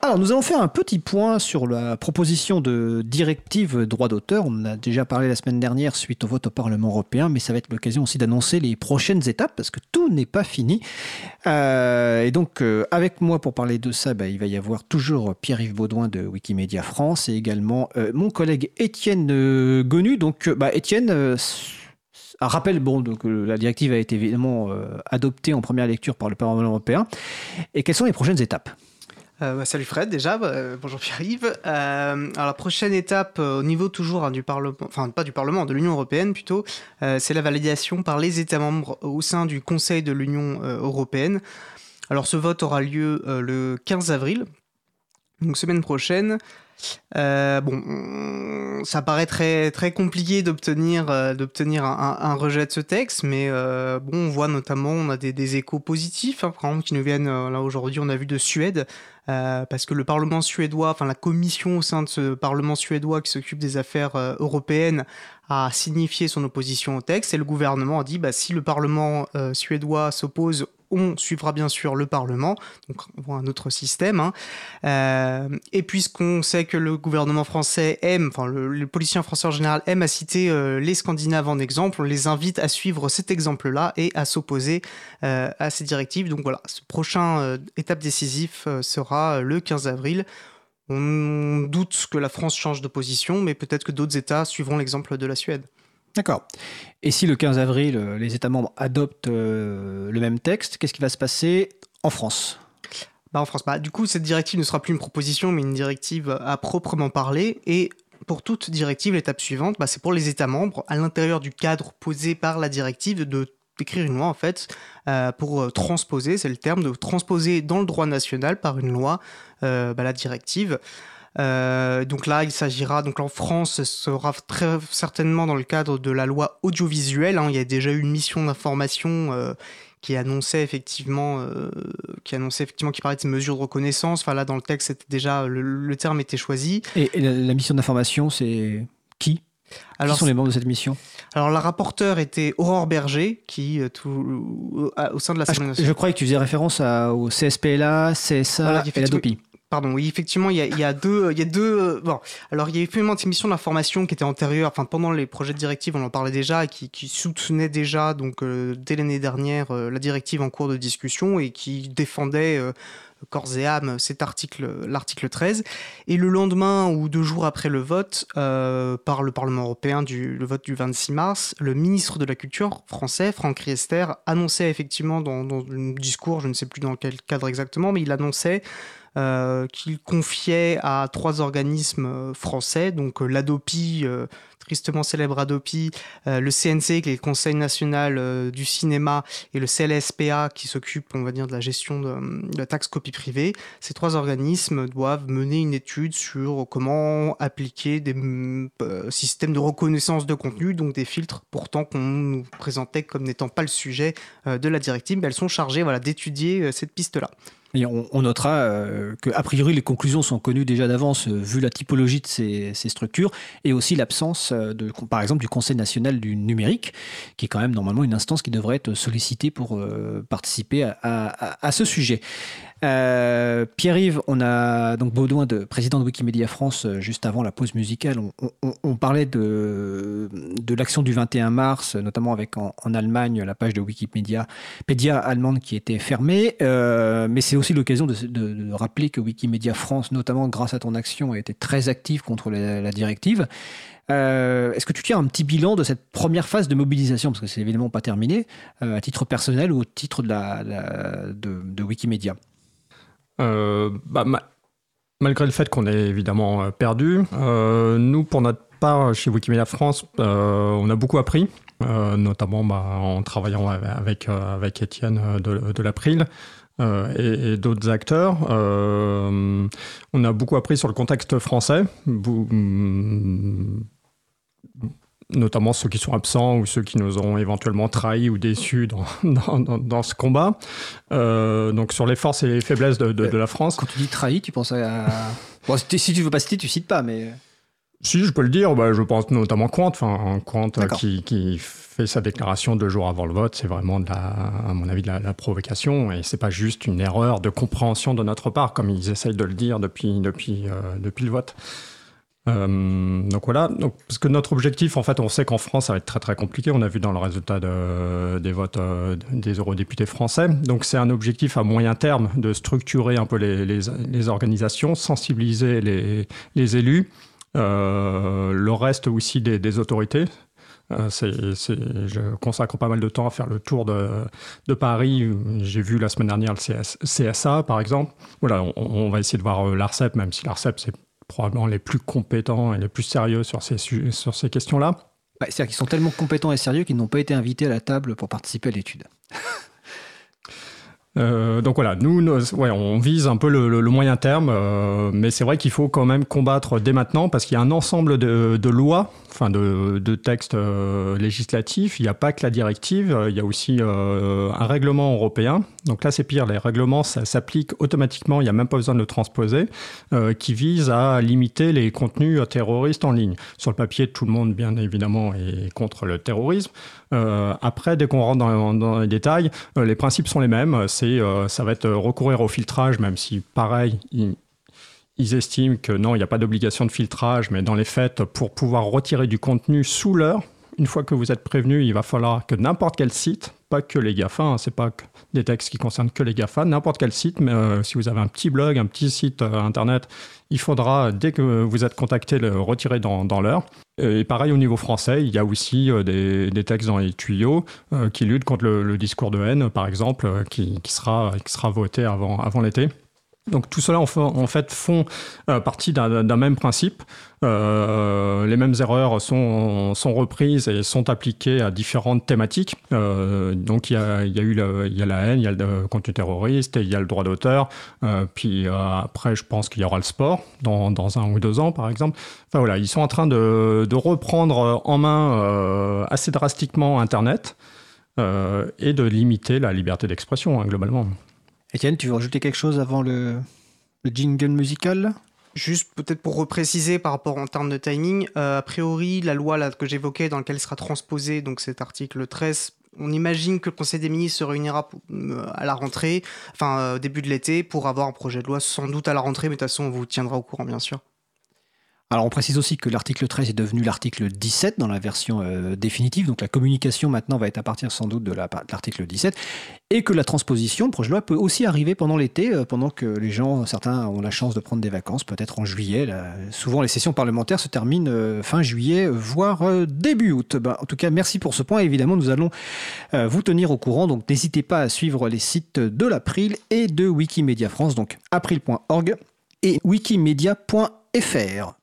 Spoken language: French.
Alors, nous allons faire un petit point sur la proposition de directive droit d'auteur. On a déjà parlé la semaine dernière suite au vote au Parlement européen, mais ça va être l'occasion aussi d'annoncer les prochaines étapes parce que tout n'est pas fini. Euh, et donc, euh, avec moi pour parler de ça, bah, il va y avoir toujours Pierre-Yves Baudouin de Wikimedia France et également euh, mon collègue Étienne Gonu. Donc, bah, Étienne, un rappel, bon, donc la directive a été évidemment adoptée en première lecture par le Parlement européen. Et quelles sont les prochaines étapes? Euh, bah, salut Fred déjà, bah, bonjour Pierre-Yves. Euh, alors la prochaine étape euh, au niveau toujours hein, du Parlement, enfin pas du Parlement, de l'Union Européenne plutôt, c'est la validation par les États membres au sein du Conseil de l'Union Européenne. Alors ce vote aura lieu le 15 avril, donc semaine prochaine. Euh, bon, ça paraît très, très compliqué d'obtenir euh, d'obtenir un, rejet de ce texte, mais euh, bon, on voit notamment, on a des, échos positifs, hein, par exemple, qui nous viennent là aujourd'hui, on a vu de Suède, parce que le Parlement suédois, enfin la commission au sein de ce Parlement suédois qui s'occupe des affaires européennes a signifié son opposition au texte et le gouvernement a dit bah, si le Parlement suédois s'oppose on suivra bien sûr le Parlement, donc on voit un autre système. Hein. Euh, et puisqu'on sait que le gouvernement français aime, enfin le, policier français en général aime à citer euh, les Scandinaves en exemple, on les invite à suivre cet exemple-là et à s'opposer euh, à ces directives. Donc voilà, ce prochain étape décisive sera le 15 avril. On doute que la France change de position, mais peut-être que d'autres États suivront l'exemple de la Suède. D'accord. Et si le 15 avril, euh, les États membres adoptent euh, le même texte, qu'est-ce qui va se passer en France? Bah, En France, bah, du coup, cette directive ne sera plus une proposition, mais une directive à proprement parler. Et pour toute directive, l'étape suivante, bah, c'est pour les États membres, à l'intérieur du cadre posé par la directive, d'écrire une loi en fait euh, pour transposer, c'est le terme, de transposer dans le droit national par une loi bah, la directive. Euh, donc là, il s'agira, donc en France, ce sera très certainement dans le cadre de la loi audiovisuelle. Hein. il y a déjà eu une mission d'information euh, qui annonçait effectivement, euh, qui annonçait effectivement, qui parlait de mesures de reconnaissance. Enfin là, dans le texte, c'était déjà le, terme était choisi. Et, la, mission d'information, c'est qui? Alors, qui sont les membres de cette mission? Alors, la rapporteure était Aurore Berger, qui, tout, au sein de la ah, je, je, croyais que tu faisais référence au CSPLA, CSA et la DOPI. Pardon, oui, effectivement, il y a, deux, il y a deux. Euh, bon, alors il y a effectivement une émission d'information qui était antérieure, enfin pendant les projets de directive, on en parlait déjà, qui, soutenait déjà donc euh, dès l'année dernière euh, la directive en cours de discussion et qui défendait corps et âme cet article, l'article 13. Et le lendemain ou deux jours après le vote par le Parlement européen, du, le vote du 26 mars, le ministre de la Culture français, Franck Riester, annonçait effectivement dans, un discours, je ne sais plus dans quel cadre exactement, mais il annonçait euh, qu'il confiait à trois organismes euh, français, donc euh, l'ADOPI, tristement célèbre ADOPI, le CNC, qui est le Conseil national du cinéma, et le CLSPA, qui s'occupe, on va dire, de la gestion de, la taxe copie privée. Ces trois organismes doivent mener une étude sur comment appliquer des systèmes de reconnaissance de contenu, donc des filtres, pourtant qu'on nous présentait comme n'étant pas le sujet de la directive, mais elles sont chargées voilà, d'étudier cette piste-là. On, notera euh, que, a priori, les conclusions sont connues déjà d'avance, euh, vu la typologie de ces, structures, et aussi l'absence, euh, de, par exemple, du Conseil national du numérique, qui est quand même normalement une instance qui devrait être sollicitée pour participer à, ce sujet. Euh, Pierre-Yves, on a donc Baudouin, de, président de Wikimedia France, euh, juste avant la pause musicale. On, parlait de, l'action du 21 mars, notamment avec en, Allemagne la page de Wikimedia Pédia allemande qui était fermée. Euh, mais c'est aussi l'occasion de, rappeler que Wikimedia France, notamment grâce à ton action, a été très active contre la, directive. Est-ce que tu tiens un petit bilan de cette première phase de mobilisation, parce que c'est évidemment pas terminé, à titre personnel ou au titre de Wikimedia? Euh, bah, malgré le fait qu'on ait évidemment euh, perdu, euh, nous, pour notre part, chez Wikimedia France, on a beaucoup appris. notamment bah, en travaillant avec, Étienne de, de l'April et, d'autres acteurs. on a beaucoup appris sur le contexte français, notamment ceux qui sont absents ou ceux qui nous ont éventuellement trahis ou déçus dans, dans, dans, ce combat. Euh, donc sur les forces et les faiblesses de, de, la France. Quand tu dis trahis, tu penses à... bon, si tu veux pas citer, tu cites pas, mais... Si, je peux le dire. Bah, je pense notamment Quant, enfin, Quant qui, qui, fait sa déclaration deux jours avant le vote. C'est vraiment, de la, à mon avis, de la, provocation. Et c'est pas juste une erreur de compréhension de notre part, comme ils essayent de le dire depuis, depuis, depuis le vote. Euh, donc voilà, donc, parce que notre objectif, en fait, on sait qu'en France, ça va être très très compliqué. On a vu dans le résultat des votes euh, des eurodéputés français. Donc c'est un objectif à moyen terme de structurer un peu les, organisations, sensibiliser les, élus, euh, le reste aussi des, des autorités. c'est, je consacre pas mal de temps à faire le tour de, de Paris. J'ai vu la semaine dernière le CSA, par exemple. Voilà, on, on va essayer de voir l'ARCEP, même si l'ARCEP, c'est probablement les plus compétents et les plus sérieux sur ces, sur ces questions-là. C'est-à-dire qu'ils sont tellement compétents et sérieux qu'ils n'ont pas été invités à la table pour participer à l'étude. Euh, donc voilà, nous, ouais, on vise un peu le, moyen terme, euh, mais c'est vrai qu'il faut quand même combattre dès maintenant parce qu'il y a un ensemble de, lois, enfin de, textes euh, législatifs. Il n'y a pas que la directive, il y a aussi un règlement européen. Donc là, c'est pire, les règlements, ça s'applique automatiquement, il n'y a même pas besoin de le transposer, qui vise à limiter les contenus terroristes en ligne. Sur le papier, tout le monde, bien évidemment, est contre le terrorisme. après, dès qu'on rentre dans, les détails, les principes sont les mêmes. Euh, ça va être recourir au filtrage, même si pareil, ils, estiment que non, il n'y a pas d'obligation de filtrage, mais dans les faits, pour pouvoir retirer du contenu sous l'heure, une fois que vous êtes prévenu, il va falloir que n'importe quel site, pas que les GAFA, hein, c'est pas des textes qui concernent que les GAFA, n'importe quel site, mais euh, si vous avez un petit blog, un petit site euh, internet, il faudra, dès que vous êtes contacté, le retirer dans, l'heure. Et pareil au niveau français, il y a aussi des, textes dans les tuyaux qui luttent contre le, discours de haine, par exemple, qui, sera, qui voté avant l'été. Donc tout cela en fait font euh, partie d'un même principe. Euh, les mêmes erreurs sont, reprises et sont appliquées à différentes thématiques. Euh, donc il y, a, eu la haine, il y a le contenu terroriste, il y a le droit d'auteur. puis après, je pense qu'il y aura le sport dans, un ou deux ans, par exemple. Enfin voilà, ils sont en train de, de reprendre en main assez drastiquement Internet et de limiter la liberté d'expression hein, globalement. Étienne, tu veux rajouter quelque chose avant le, jingle musical? Juste peut-être pour repréciser par rapport en termes de timing, euh, a priori la loi que j'évoquais dans laquelle sera transposé donc cet article 13, on imagine que le Conseil des ministres se réunira euh, à la rentrée, enfin euh, début de l'été, pour avoir un projet de loi sans doute à la rentrée, mais de toute façon on vous tiendra au courant bien sûr. Alors on précise aussi que l'article 13 est devenu l'article 17 dans la version euh, définitive, donc la communication maintenant va être à partir sans doute de l'article 17, et que la transposition, le projet de loi peut aussi arriver pendant l'été, euh, pendant que les gens, certains ont la chance de prendre des vacances, peut-être en juillet. souvent les sessions parlementaires se terminent euh, fin juillet, voire début août. Ben, en tout cas, merci pour ce point. Évidemment, nous allons vous tenir au courant, donc n'hésitez pas à suivre les sites de l'April et de Wikimedia France, donc april.org et wikimedia.fr.